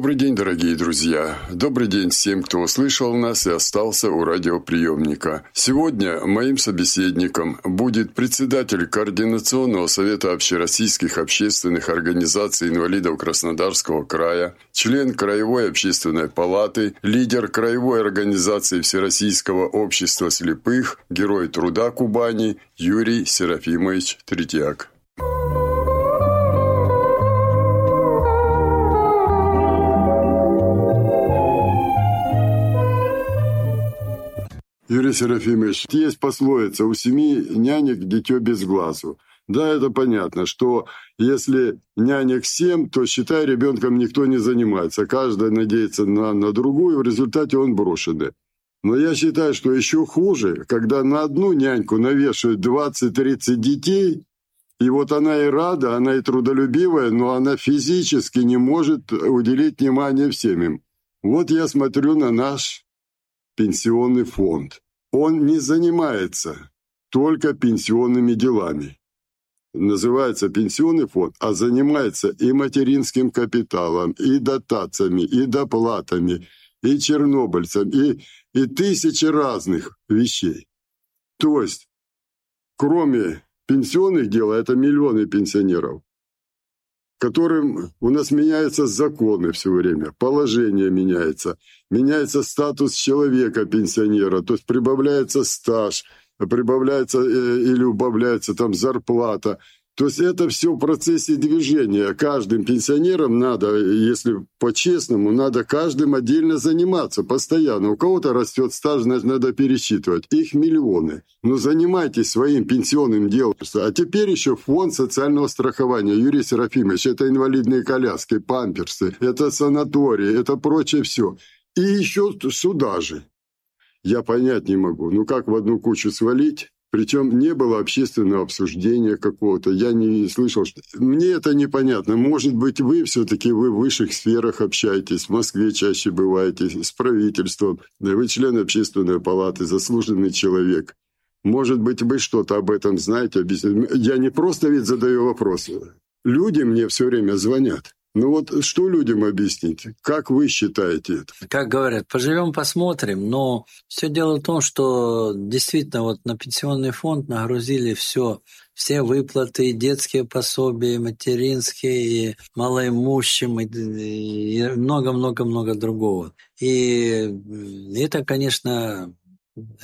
Добрый день, дорогие друзья! Добрый день всем, кто услышал нас и остался у радиоприемника. Сегодня моим собеседником будет председатель Координационного совета общероссийских общественных организаций инвалидов Краснодарского края, член Краевой общественной палаты, лидер Краевой организации Всероссийского общества слепых, герой труда Кубани Юрий Серафимович Третьяк. Юрий Серафимович, есть пословица «У семи нянек дитё без глазу». Да, это понятно, что если нянек семь, то, считай, ребенком никто не занимается. Каждый надеется на, на другую, в результате он брошенный. Но я считаю, что еще хуже, когда на одну няньку навешивают 20-30 детей, и вот она и рада, она и трудолюбивая, но она физически не может уделить внимание всем им. Вот я смотрю на наш пенсионный фонд. Он не занимается только пенсионными делами. Называется пенсионный фонд, а занимается и материнским капиталом, и дотациями, и доплатами, и чернобыльцам, и, и тысячи разных вещей. То есть, кроме пенсионных дел, а это миллионы пенсионеров, которым у нас меняются законы все время, положение меняется, меняется статус человека, пенсионера, то есть прибавляется стаж, прибавляется э, или убавляется там зарплата. То есть это все в процессе движения. Каждым пенсионерам надо, если по-честному, надо каждым отдельно заниматься постоянно. У кого-то растет стаж, значит, надо пересчитывать. Их миллионы. Но занимайтесь своим пенсионным делом. А теперь еще фонд социального страхования. Юрий Серафимович, это инвалидные коляски, памперсы, это санатории, это прочее все. И еще сюда же. Я понять не могу. Ну как в одну кучу свалить? Причем не было общественного обсуждения какого-то. Я не слышал, что... Мне это непонятно. Может быть, вы все-таки вы в высших сферах общаетесь, в Москве чаще бываете, с правительством. Вы член общественной палаты, заслуженный человек. Может быть, вы что-то об этом знаете, Я не просто ведь задаю вопросы. Люди мне все время звонят. Ну вот что людям объяснить? Как вы считаете это? Как говорят, поживем, посмотрим. Но все дело в том, что действительно вот на пенсионный фонд нагрузили все, все выплаты, и детские пособия, и материнские, и малоимущим, и много-много-много другого. И это, конечно,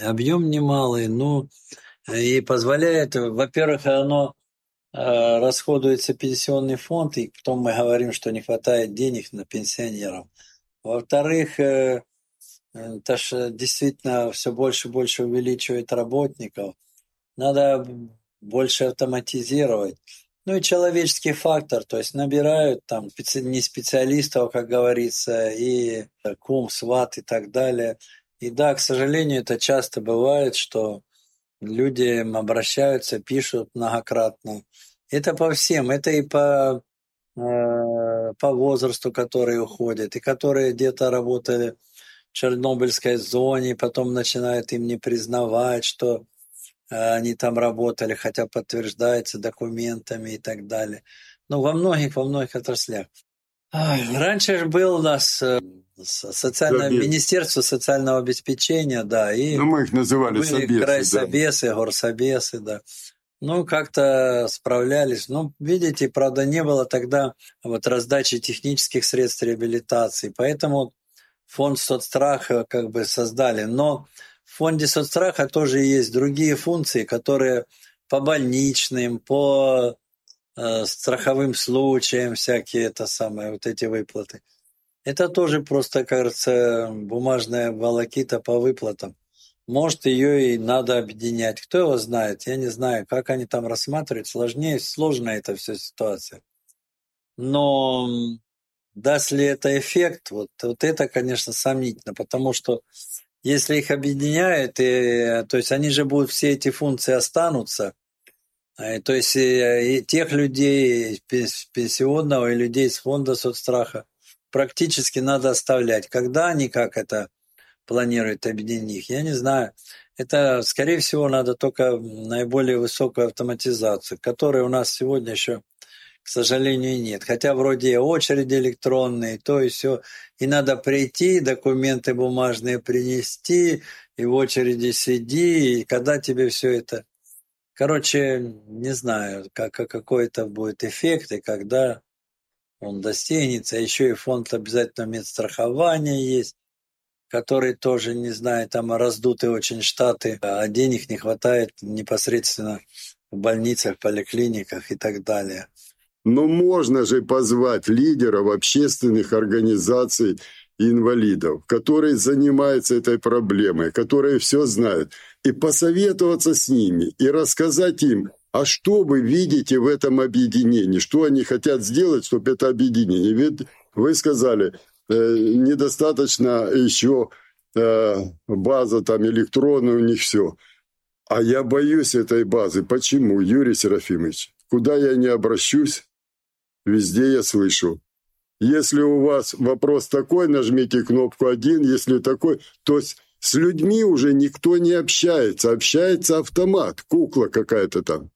объем немалый, но и позволяет, во-первых, оно расходуется пенсионный фонд, и потом мы говорим, что не хватает денег на пенсионеров. Во-вторых, э, это же действительно все больше и больше увеличивает работников. Надо больше автоматизировать. Ну и человеческий фактор, то есть набирают там не специалистов, как говорится, и кум, сват и так далее. И да, к сожалению, это часто бывает, что люди обращаются, пишут многократно. Это по всем, это и по, э, по возрасту, которые уходят, и которые где-то работали в Чернобыльской зоне, потом начинают им не признавать, что э, они там работали, хотя подтверждается документами и так далее. Ну, во многих, во многих отраслях. Раньше же был у нас э, социальное Собес. министерство социального обеспечения, да, и ну, мы их называли были собесы, крайсобесы, да. горсобесы, да. Ну, как-то справлялись. Ну, видите, правда, не было тогда вот раздачи технических средств реабилитации, поэтому фонд соцстраха как бы создали. Но в фонде соцстраха тоже есть другие функции, которые по больничным, по э, страховым случаям всякие это самое, вот эти выплаты. Это тоже просто, кажется, бумажная волокита по выплатам. Может, ее и надо объединять. Кто его знает? Я не знаю, как они там рассматривают. Сложнее, сложная эта вся ситуация. Но даст ли это эффект, вот, вот это, конечно, сомнительно, потому что если их объединяют, и, то есть они же будут, все эти функции останутся, А, то есть и тех людей пенсионного и людей с фонда соцстраха практически надо оставлять. Когда они как это планируют объединить их, я не знаю. Это, скорее всего, надо только наиболее высокую автоматизацию, которой у нас сегодня еще, к сожалению, нет. Хотя вроде очереди электронные, то и все. И надо прийти, документы бумажные принести, и в очереди сиди, и когда тебе все это... Короче, не знаю, как, какой это будет эффект, и когда он достигнется. Еще и фонд обязательно медстрахования есть который тоже, не знаю, там раздуты очень штаты, а денег не хватает непосредственно в больницах, поликлиниках и так далее. Но можно же позвать лидеров общественных организаций инвалидов, которые занимаются этой проблемой, которые все знают, и посоветоваться с ними, и рассказать им, а что вы видите в этом объединении, что они хотят сделать, чтобы это объединение. Ведь вы сказали, недостаточно еще э, база там электронная у них все. А я боюсь этой базы. Почему, Юрий Серафимович? Куда я не обращусь, везде я слышу. Если у вас вопрос такой, нажмите кнопку один. Если такой, то с людьми уже никто не общается. Общается автомат, кукла какая-то там.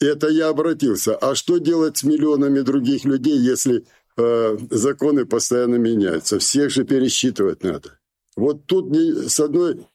Это я обратился. А что делать с миллионами других людей, если Э, законы постоянно меняются. Всех же пересчитывать надо. Вот тут с одной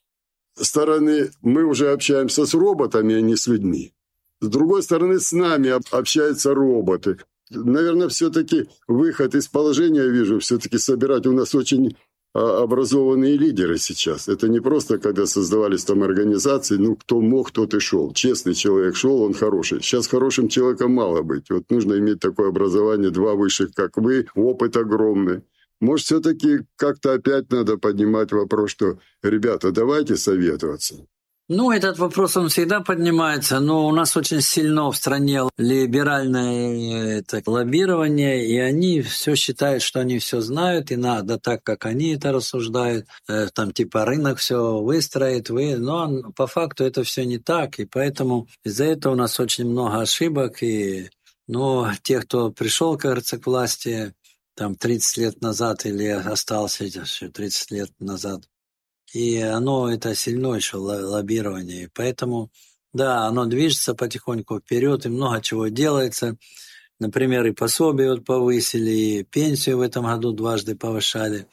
стороны мы уже общаемся с роботами, а не с людьми. С другой стороны, с нами общаются роботы. Наверное, все-таки выход из положения, я вижу, все-таки собирать. У нас очень а, образованные лидеры сейчас. Это не просто, когда создавались там организации, ну, кто мог, тот и шел. Честный человек шел, он хороший. Сейчас хорошим человеком мало быть. Вот нужно иметь такое образование, два высших, как вы, опыт огромный. Может, все-таки как-то опять надо поднимать вопрос, что, ребята, давайте советоваться. Ну, этот вопрос, он всегда поднимается, но у нас очень сильно в стране либеральное это, лоббирование, и они все считают, что они все знают, и надо так, как они это рассуждают, э, там типа рынок все выстроит, вы, но по факту это все не так, и поэтому из-за этого у нас очень много ошибок, и но те, кто пришел, кажется, к власти, там 30 лет назад или остался еще 30 лет назад, и оно это сильно еще лоббирование. Поэтому, да, оно движется потихоньку вперед, и много чего делается. Например, и пособие вот повысили, и пенсию в этом году дважды повышали.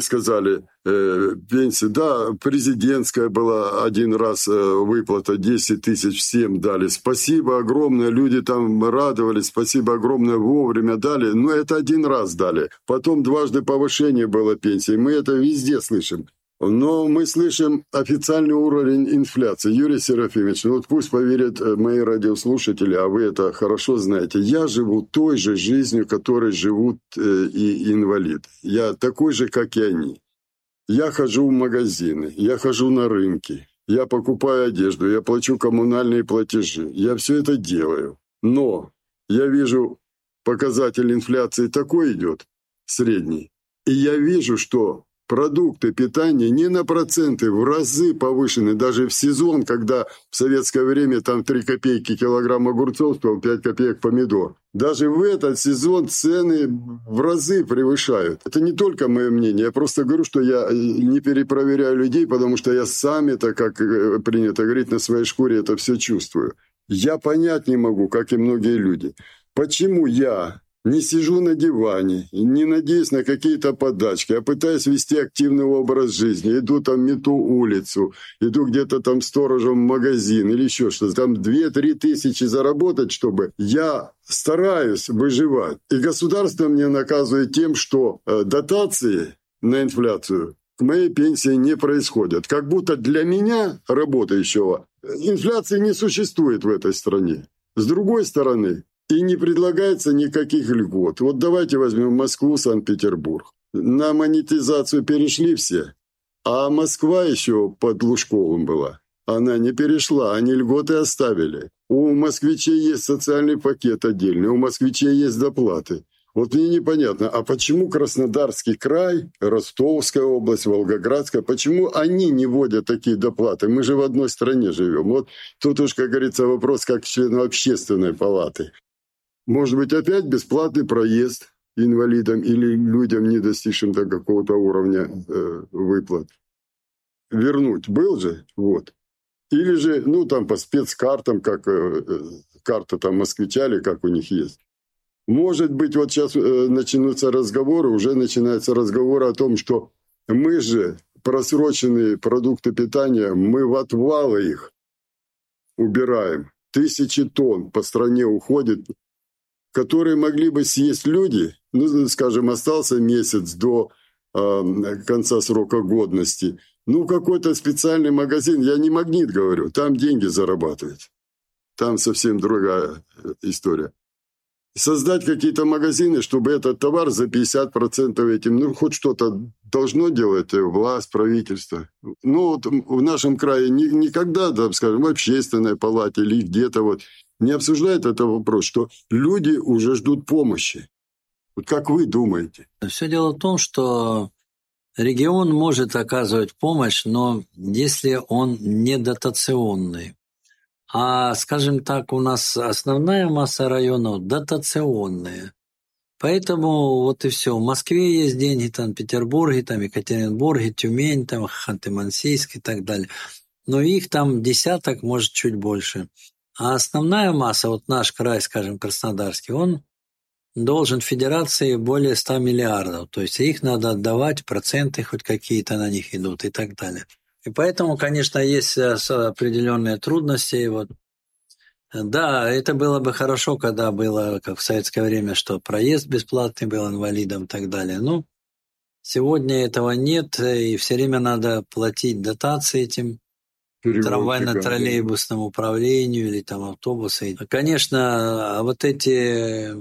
Сказали, э, пенсия, да, президентская была один раз э, выплата, 10 тысяч всем дали. Спасибо огромное, люди там радовались, спасибо огромное, вовремя дали. Но это один раз дали. Потом дважды повышение было пенсии. Мы это везде слышим. Но мы слышим официальный уровень инфляции. Юрий Серафимович, ну вот пусть поверят э, мои радиослушатели, а вы это хорошо знаете. Я живу той же жизнью, которой живут э, и инвалиды. Я такой же, как и они. Я хожу в магазины, я хожу на рынки, я покупаю одежду, я плачу коммунальные платежи. Я все это делаю. Но я вижу, показатель инфляции такой идет, средний. И я вижу, что продукты питания не на проценты, в разы повышены. Даже в сезон, когда в советское время там 3 копейки килограмм огурцов стоил, 5 копеек помидор. Даже в этот сезон цены в разы превышают. Это не только мое мнение. Я просто говорю, что я э, не перепроверяю людей, потому что я сам это, как э, принято говорить, на своей шкуре это все чувствую. Я понять не могу, как и многие люди. Почему я не сижу на диване, не надеюсь на какие-то подачки, а пытаюсь вести активный образ жизни. Иду там, мету улицу, иду где-то там сторожем в магазин или еще что-то. Там 2-3 тысячи заработать, чтобы я стараюсь выживать. И государство мне наказывает тем, что э, дотации на инфляцию к моей пенсии не происходят. Как будто для меня, работающего, инфляции не существует в этой стране. С другой стороны, и не предлагается никаких льгот. Вот давайте возьмем Москву, Санкт-Петербург. На монетизацию перешли все, а Москва еще под Лужковым была. Она не перешла, они льготы оставили. У москвичей есть социальный пакет отдельный, у москвичей есть доплаты. Вот мне непонятно, а почему Краснодарский край, Ростовская область, Волгоградская, почему они не вводят такие доплаты? Мы же в одной стране живем. Вот тут уж, как говорится, вопрос как члену общественной палаты. Может быть, опять бесплатный проезд инвалидам или людям, не достигшим до какого-то уровня э, выплат. Вернуть был же, вот. Или же, ну, там по спецкартам, как э, э карта там москвича или как у них есть. Может быть, вот сейчас э, начнутся разговоры, уже начинаются разговоры о том, что мы же просроченные продукты питания, мы в отвалы их убираем. Тысячи тонн по стране уходит, которые могли бы съесть люди, ну, скажем, остался месяц до э, конца срока годности. Ну, какой-то специальный магазин, я не магнит говорю, там деньги зарабатывать. Там совсем другая э, история создать какие-то магазины, чтобы этот товар за 50% этим, ну, хоть что-то должно делать власть, правительство. Ну, вот в нашем крае ни, никогда, да, скажем, в общественной палате или где-то вот не обсуждают этот вопрос, что люди уже ждут помощи. Вот как вы думаете? Все дело в том, что регион может оказывать помощь, но если он не дотационный. А, скажем так, у нас основная масса районов дотационные. Поэтому вот и все. В Москве есть деньги, там, Петербурге, там, Екатеринбурге, Тюмень, там, Ханты-Мансийск и так далее. Но их там десяток, может, чуть больше. А основная масса, вот наш край, скажем, Краснодарский, он должен федерации более 100 миллиардов. То есть их надо отдавать, проценты хоть какие-то на них идут и так далее. И поэтому, конечно, есть э, определенные трудности. Вот. Да, это было бы хорошо, когда было, как в советское время, что проезд бесплатный был инвалидам и так далее. Ну, сегодня этого нет, и все время надо платить дотации этим трамвайно-троллейбусному управлению или там автобусы. Конечно, вот эти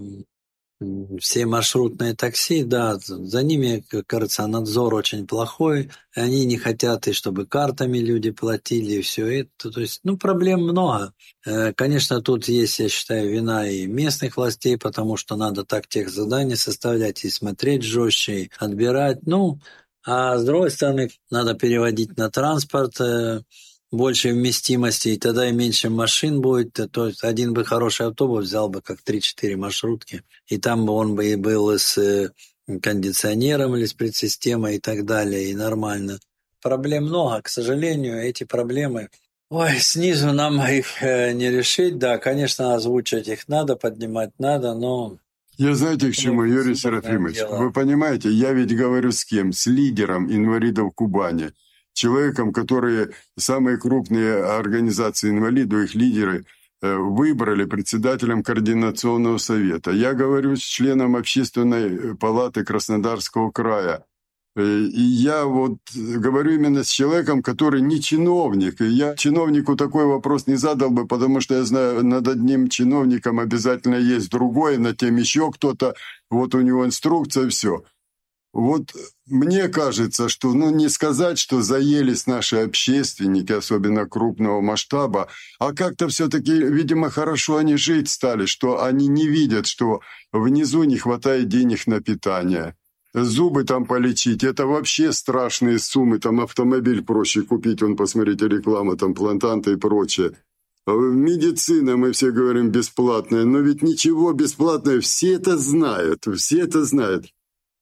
все маршрутные такси, да, за ними, кажется, надзор очень плохой. Они не хотят, и чтобы картами люди платили, и все это. То есть, ну, проблем много. Э, конечно, тут есть, я считаю, вина и местных властей, потому что надо так тех заданий составлять и смотреть жестче, и отбирать. Ну, а с другой стороны, надо переводить на транспорт, э, больше вместимости, и тогда и меньше машин будет. То есть один бы хороший автобус взял бы как 3-4 маршрутки, и там бы он бы и был с э, кондиционером или с предсистемой и так далее, и нормально. Проблем много, к сожалению, эти проблемы Ой, снизу нам их э, не решить, да, конечно, озвучивать их надо, поднимать надо, но... Я знаете, к чему, Юрий Серафимович? Вы понимаете, я ведь говорю с кем? С лидером инвалидов Кубани человеком, которые самые крупные организации инвалидов, их лидеры, э, выбрали председателем Координационного совета. Я говорю с членом Общественной палаты Краснодарского края. Э, и я вот говорю именно с человеком, который не чиновник. И я чиновнику такой вопрос не задал бы, потому что я знаю, над одним чиновником обязательно есть другой, над тем еще кто-то. Вот у него инструкция, все. Вот мне кажется, что ну не сказать, что заелись наши общественники, особенно крупного масштаба, а как-то все-таки, видимо, хорошо они жить стали, что они не видят, что внизу не хватает денег на питание. Зубы там полечить, это вообще страшные суммы, там автомобиль проще купить, вон, посмотрите, реклама, там плантанты и прочее. Медицина, мы все говорим, бесплатная, но ведь ничего бесплатное, все это знают, все это знают.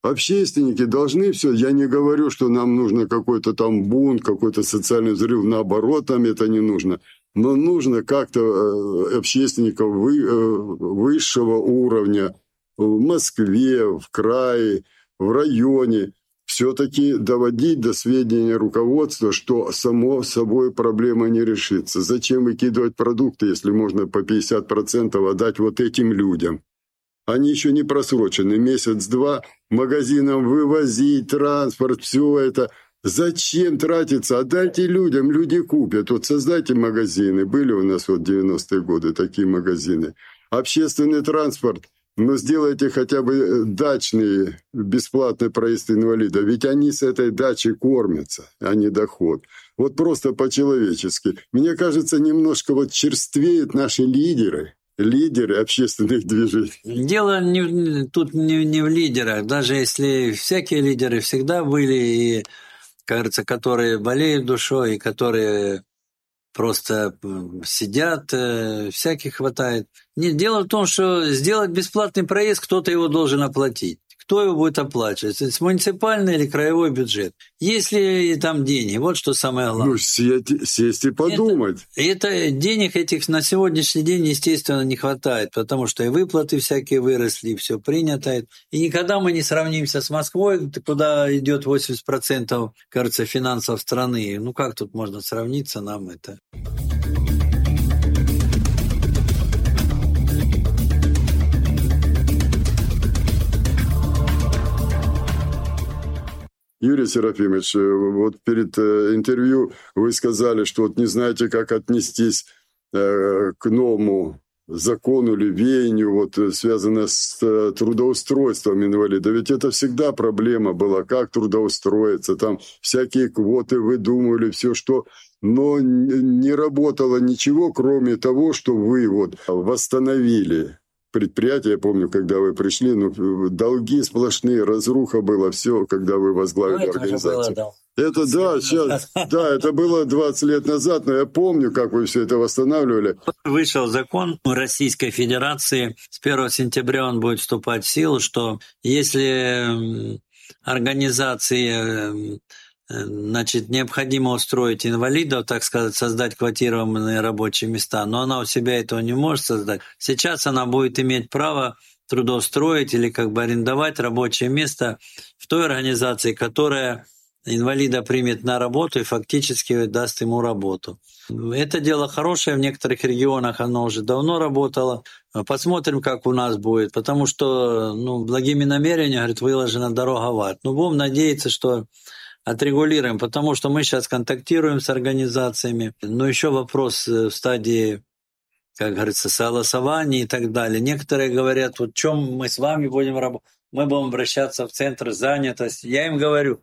Общественники должны все. Я не говорю, что нам нужно какой-то там бунт, какой-то социальный взрыв. Наоборот, нам это не нужно. Но нужно как-то э, общественников э, высшего уровня в Москве, в крае, в районе все-таки доводить до сведения руководства, что само собой проблема не решится. Зачем выкидывать продукты, если можно по 50% отдать вот этим людям? Они еще не просрочены. Месяц-два магазинам вывозить, транспорт, все это. Зачем тратиться? Отдайте людям, люди купят. Вот создайте магазины. Были у нас вот 90-е годы такие магазины. Общественный транспорт. Но сделайте хотя бы э, дачный бесплатный проезд инвалида. Ведь они с этой дачи кормятся, а не доход. Вот просто по-человечески. Мне кажется, немножко вот черствеют наши лидеры лидеры общественных движений. Дело не, тут не, не в лидерах. Даже если всякие лидеры всегда были, и, кажется, которые болеют душой, и которые просто сидят, э, всяких хватает. Нет, дело в том, что сделать бесплатный проезд, кто-то его должен оплатить кто его будет оплачивать? Это муниципальный или краевой бюджет? Есть ли там деньги? Вот что самое главное. Ну, сесть, сесть и подумать. Это, это денег этих на сегодняшний день, естественно, не хватает, потому что и выплаты всякие выросли, и все принято. И никогда мы не сравнимся с Москвой, куда идет 80%, кажется, финансов страны. Ну как тут можно сравниться нам это? Юрий Серафимович, э, вот перед э, интервью вы сказали, что вот не знаете, как отнестись э, к новому закону или веянию, вот, связанное с трудоустройством инвалида. Ведь это всегда проблема была, как трудоустроиться. Там всякие квоты выдумывали, все что. Но не работало ничего, кроме того, что вы вот восстановили предприятие, я помню, когда вы пришли, ну, долги сплошные, разруха была, все, когда вы возглавили ну, это организацию. Было, да. Это да, сейчас, да, это было 20 лет назад, но я помню, как вы все это восстанавливали. Вышел закон Российской Федерации, с 1 сентября он будет вступать в силу, что если организации Значит, необходимо устроить инвалидов, так сказать, создать квотированные рабочие места, но она у себя этого не может создать. Сейчас она будет иметь право трудоустроить или как бы арендовать рабочее место в той организации, которая инвалида примет на работу и фактически даст ему работу. Это дело хорошее, в некоторых регионах оно уже давно работало. Посмотрим, как у нас будет, потому что ну, благими намерениями, говорит, выложена дорога в ад. Ну, будем надеяться, что отрегулируем, потому что мы сейчас контактируем с организациями, но еще вопрос э, в стадии как говорится, согласования и так далее. Некоторые говорят, вот чем мы с вами будем работать, мы будем обращаться в центр занятости. Я им говорю,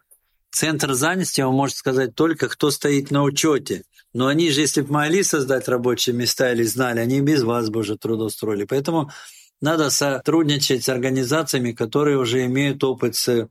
центр занятости вам может сказать только, кто стоит на учете. Но они же, если бы могли создать рабочие места или знали, они без вас бы уже трудоустроили. Поэтому надо сотрудничать с организациями, которые уже имеют опыт с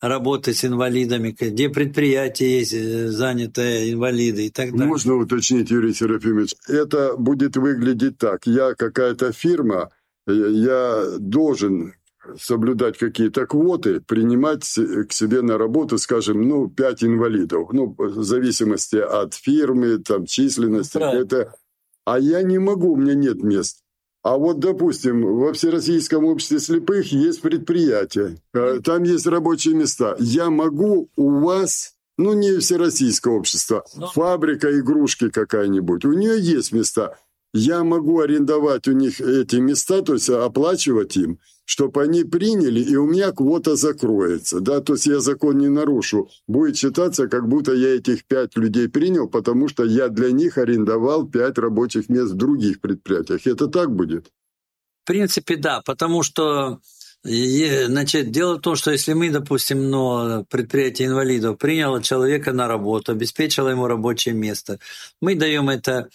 работы с инвалидами, где предприятия есть э, занятые инвалиды и так далее. Можно уточнить, Юрий Серафимович, это будет выглядеть так. Я какая-то фирма, э, я должен соблюдать какие-то квоты, принимать к себе на работу, скажем, ну, пять инвалидов. Ну, в зависимости от фирмы, там, численности. Это... А я не могу, у меня нет мест. А вот, допустим, во Всероссийском обществе слепых есть предприятие, э, там есть рабочие места. Я могу у вас, ну не Всероссийское общество, Но... Ну. фабрика игрушки какая-нибудь, у нее есть места. Я могу арендовать у них эти места, то есть оплачивать им, чтобы они приняли, и у меня квота закроется. Да? То есть я закон не нарушу. Будет считаться, как будто я этих пять людей принял, потому что я для них арендовал пять рабочих мест в других предприятиях. Это так будет? В принципе, да, потому что Значит, дело в том, что если мы, допустим, ну, предприятие инвалидов приняло человека на работу, обеспечило ему рабочее место, мы даем это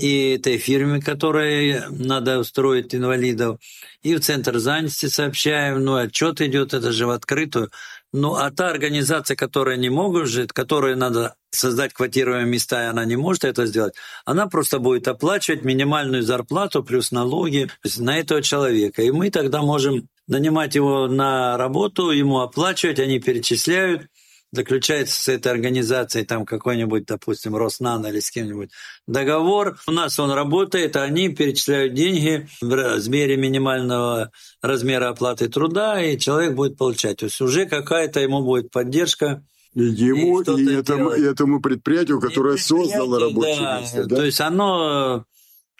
и этой фирме, которой надо устроить инвалидов, и в Центр занятости сообщаем, ну, отчет идет, это же в открытую. Ну, а та организация, которая не может жить, которой надо создать квотируемые места, и она не может это сделать, она просто будет оплачивать минимальную зарплату плюс налоги на этого человека. И мы тогда можем нанимать его на работу, ему оплачивать, они перечисляют, заключается с этой организацией, там какой-нибудь, допустим, Роснано или с кем-нибудь договор. У нас он работает, а они перечисляют деньги в размере минимального размера оплаты труда, и человек будет получать. То есть уже какая-то ему будет поддержка. Ему и, и этому, и этому предприятию, которое создало рабочее да, место. Да? То есть оно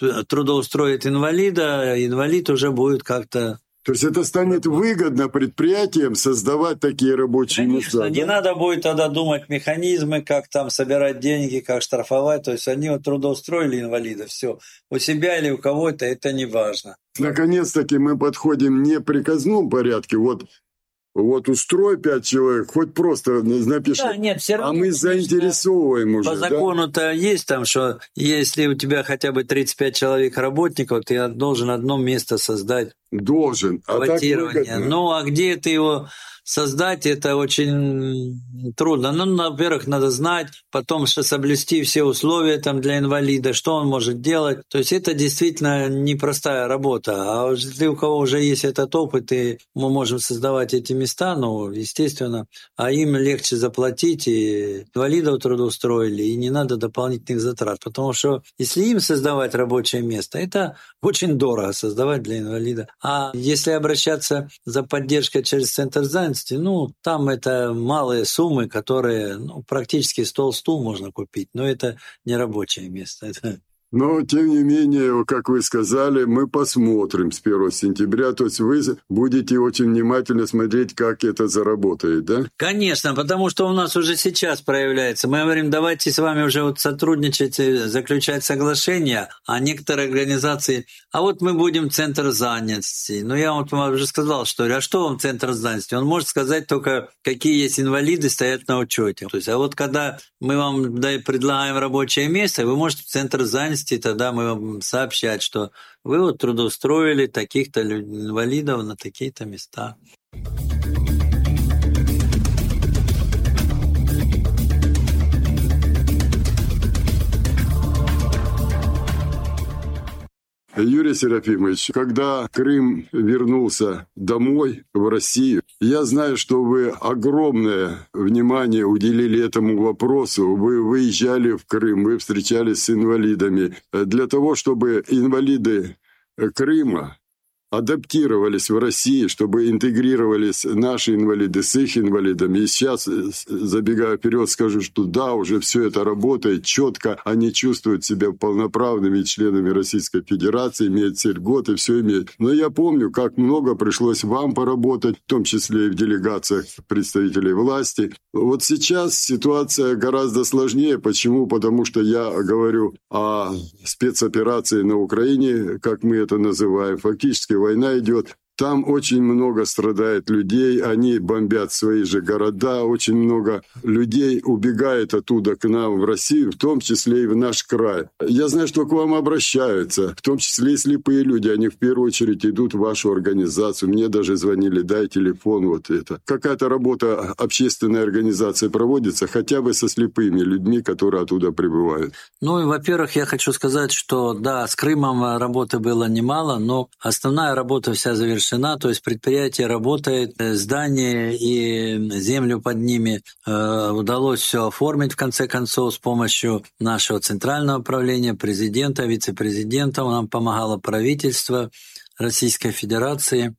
э, трудоустроит инвалида, инвалид уже будет как-то то есть это станет выгодно предприятиям создавать такие рабочие Конечно, места. Не да? надо будет тогда думать механизмы, как там собирать деньги, как штрафовать. То есть они вот трудоустроили инвалида, все. У себя или у кого-то это не важно. Наконец-таки мы подходим не в приказном порядке. Вот вот устрой пять человек, хоть просто напиши. Да, нет, все равно. А мы заинтересовываем уже. По закону-то да? есть там, что если у тебя хотя бы 35 человек работников, ты должен одно место создать. Должен. А так Ну, а где ты его создать это очень трудно. Ну, во-первых, надо знать, потом что соблюсти все условия там для инвалида, что он может делать. То есть это действительно непростая работа. А если у кого уже есть этот опыт, и мы можем создавать эти места, ну, естественно, а им легче заплатить, и инвалидов трудоустроили, и не надо дополнительных затрат. Потому что если им создавать рабочее место, это очень дорого создавать для инвалида. А если обращаться за поддержкой через центр занятости, безопасности, ну, там это малые суммы, которые ну, практически стол-стул можно купить, но это не рабочее место. Это но, тем не менее, как вы сказали, мы посмотрим с 1 сентября. То есть вы будете очень внимательно смотреть, как это заработает, да? Конечно, потому что у нас уже сейчас проявляется. Мы говорим, давайте с вами уже вот сотрудничать, заключать соглашения, а некоторые организации... А вот мы будем центр занятости. Ну, я вот вам уже сказал, что а что вам центр занятости? Он может сказать только, какие есть инвалиды стоят на учете. То есть, а вот когда мы вам предлагаем рабочее место, вы можете в центр занятости месте, тогда мы вам сообщать, что вы вот трудоустроили таких-то инвалидов на такие-то места. Юрий Серафимович, когда Крым вернулся домой, в Россию, я знаю, что вы огромное внимание уделили этому вопросу. Вы выезжали в Крым, вы встречались с инвалидами. Для того, чтобы инвалиды Крыма адаптировались в России, чтобы интегрировались наши инвалиды с их инвалидами. И сейчас, э, забегая вперед, скажу, что да, уже все это работает четко, они чувствуют себя полноправными членами Российской Федерации, имеют все льготы, все имеют. Но я помню, как много пришлось вам поработать, в том числе и в делегациях представителей власти. Вот сейчас ситуация гораздо сложнее. Почему? Потому что я говорю о спецоперации на Украине, как мы это называем. Фактически война идет, там очень много страдает людей, они бомбят свои же города, очень много людей убегает оттуда к нам в Россию, в том числе и в наш край. Я знаю, что к вам обращаются, в том числе и слепые люди, они в первую очередь идут в вашу организацию. Мне даже звонили, дай телефон, вот это. Какая-то работа общественной организации проводится, хотя бы со слепыми людьми, которые оттуда прибывают. Ну и, во-первых, я хочу сказать, что да, с Крымом работы было немало, но основная работа вся завершена завершена, то есть предприятие работает, э, здание и землю под ними э, удалось все оформить в конце концов с помощью нашего центрального управления, президента, вице-президента. Нам помогало правительство Российской Федерации.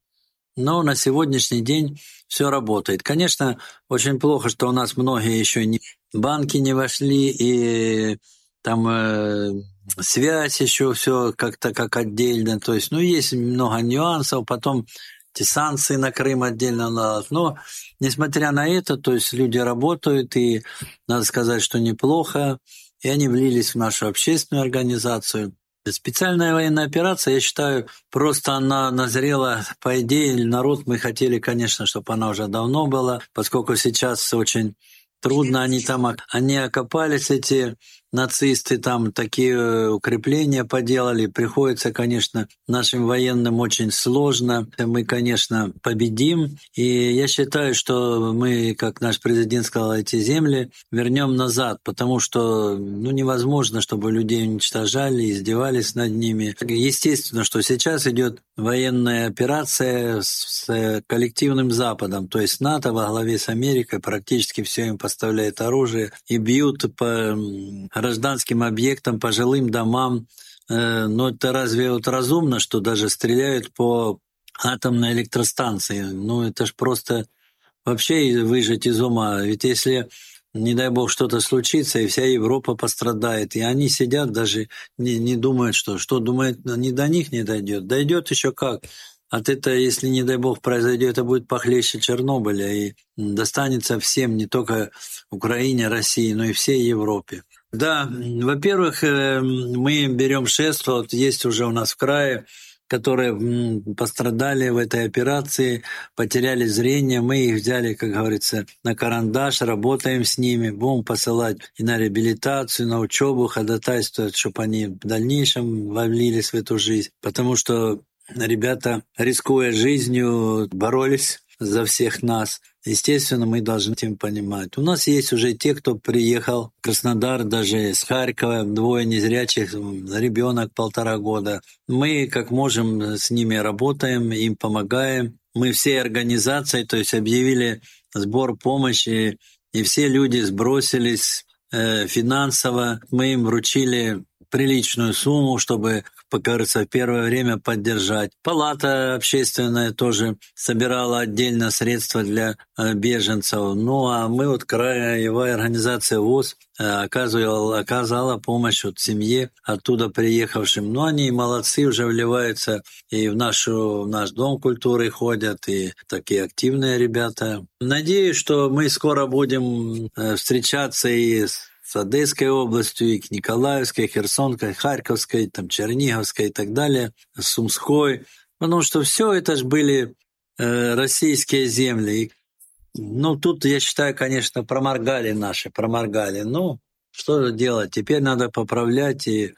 Но на сегодняшний день все работает. Конечно, очень плохо, что у нас многие еще не банки не вошли и там э, связь еще все как-то как отдельно. То есть, ну, есть много нюансов. Потом эти санкции на Крым отдельно надо. Но, несмотря на это, то есть люди работают, и надо сказать, что неплохо. И они влились в нашу общественную организацию. Специальная военная операция, я считаю, просто она назрела, по идее, народ мы хотели, конечно, чтобы она уже давно была, поскольку сейчас очень трудно они там, они окопались, эти нацисты там такие э, укрепления поделали. Приходится, конечно, нашим военным очень сложно. Мы, конечно, победим. И я считаю, что мы, как наш президент сказал, эти земли вернем назад, потому что ну, невозможно, чтобы людей уничтожали, издевались над ними. Естественно, что сейчас идет военная операция с коллективным Западом, то есть НАТО во главе с Америкой практически все им поставляет оружие и бьют по гражданским объектам, по жилым домам. Э, но это разве вот разумно, что даже стреляют по атомной электростанции? Ну, это ж просто вообще выжить из ума. Ведь если, не дай бог, что-то случится, и вся Европа пострадает, и они сидят даже, не, не думают, что, что думают, не до них не дойдет. Дойдет еще как. От этого, если, не дай бог, произойдет, это будет похлеще Чернобыля и достанется всем, не только Украине, России, но и всей Европе. Да, во-первых, э, мы берем шест, вот есть уже у нас в крае которые пострадали в этой операции, потеряли зрение. Мы их взяли, как говорится, на карандаш, работаем с ними, будем посылать и на реабилитацию, на учебу, ходатайствовать, чтобы они в дальнейшем вовлились в эту жизнь. Потому что ребята, рискуя жизнью, боролись за всех нас. Естественно, мы должны этим понимать. У нас есть уже те, кто приехал в Краснодар, даже из Харькова, двое незрячих, ребенок полтора года. Мы, как можем, с ними работаем, им помогаем. Мы всей организацией, то есть объявили сбор помощи, и все люди сбросились э, финансово. Мы им вручили приличную сумму, чтобы кажется, в первое время поддержать. Палата общественная тоже собирала отдельно средства для э, беженцев. Ну а мы вот краевая организация ВОЗ э, оказывала, оказала помощь вот семье оттуда приехавшим. Но они молодцы, уже вливаются и в, нашу, в наш дом культуры ходят, и такие активные ребята. Надеюсь, что мы скоро будем э, встречаться и с с Одесской областью, и к Николаевской, Херсонской, Харьковской, там, Черниговской и так далее, Сумской. Потому что все это же были э, российские земли. Ну, тут, я считаю, конечно, проморгали наши, проморгали. Ну, что делать? Теперь надо поправлять и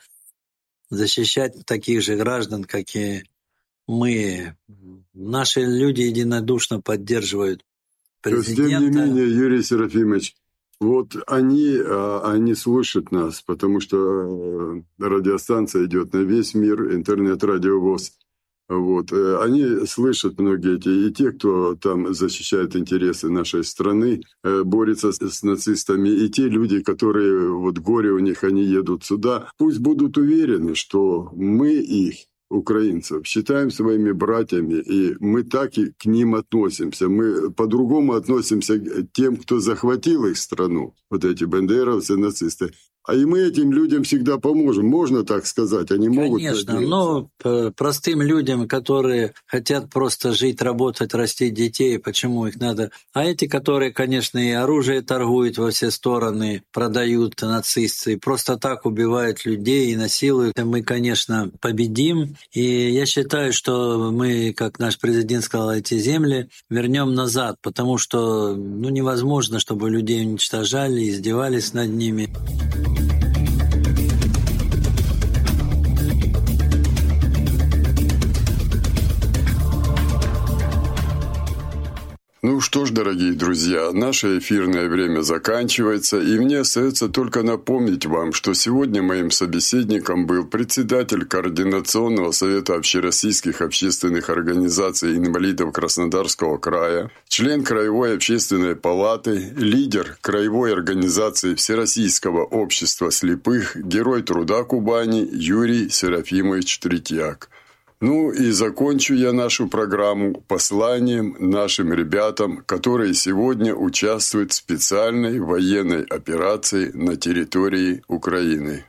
защищать таких же граждан, как и мы. Наши люди единодушно поддерживают президента. Тем не менее, Юрий Серафимович, вот они, а, они слышат нас, потому что э, радиостанция идет на весь мир, интернет-радиовоз. Вот. Э, они слышат многие эти, и те, кто там защищает интересы нашей страны, э, борется с, нацистами, и те люди, которые, вот горе у них, они едут сюда, пусть будут уверены, что мы их украинцев считаем своими братьями, и мы так и к ним относимся. Мы по-другому относимся к тем, кто захватил их страну, вот эти бандеровцы, нацисты. А и мы этим людям всегда поможем, можно так сказать, они могут. Конечно, но простым людям, которые хотят просто жить, работать, растить детей, почему их надо? А эти, которые, конечно, и оружие торгуют во все стороны, продают нацисты, просто так убивают людей и насилуют, мы, конечно, победим. И я считаю, что мы, как наш президент сказал, эти земли вернем назад, потому что ну, невозможно, чтобы людей уничтожали, издевались над ними. you. Ну что ж, дорогие друзья, наше эфирное время заканчивается, и мне остается только напомнить вам, что сегодня моим собеседником был председатель Координационного совета общероссийских общественных организаций инвалидов Краснодарского края, член Краевой общественной палаты, лидер Краевой организации Всероссийского общества слепых, герой труда Кубани Юрий Серафимович Третьяк. Ну и закончу я нашу программу посланием нашим ребятам, которые сегодня участвуют в специальной военной операции на территории Украины.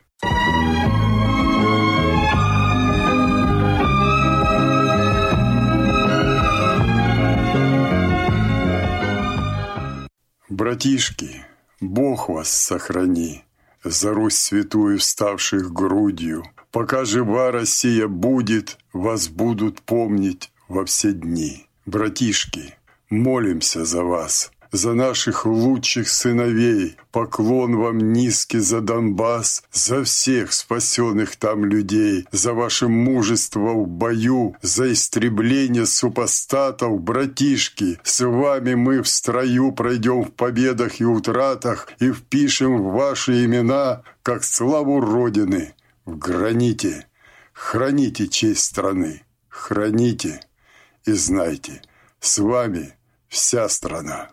Братишки, Бог вас сохрани, за Русь святую вставших грудью – Пока жива Россия будет, вас будут помнить во все дни. Братишки, молимся за вас, за наших лучших сыновей. Поклон вам низкий за Донбасс, за всех спасенных там людей, за ваше мужество в бою, за истребление супостатов, братишки. С вами мы в строю пройдем в победах и утратах и впишем в ваши имена, как славу Родины – граните. Храните честь страны, храните и знайте, с вами вся страна.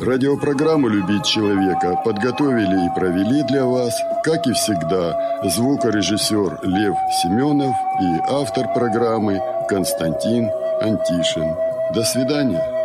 Радиопрограмму «Любить человека» подготовили и провели для вас, как и всегда, звукорежиссер Лев Семенов и автор программы Константин Антишин. До свидания.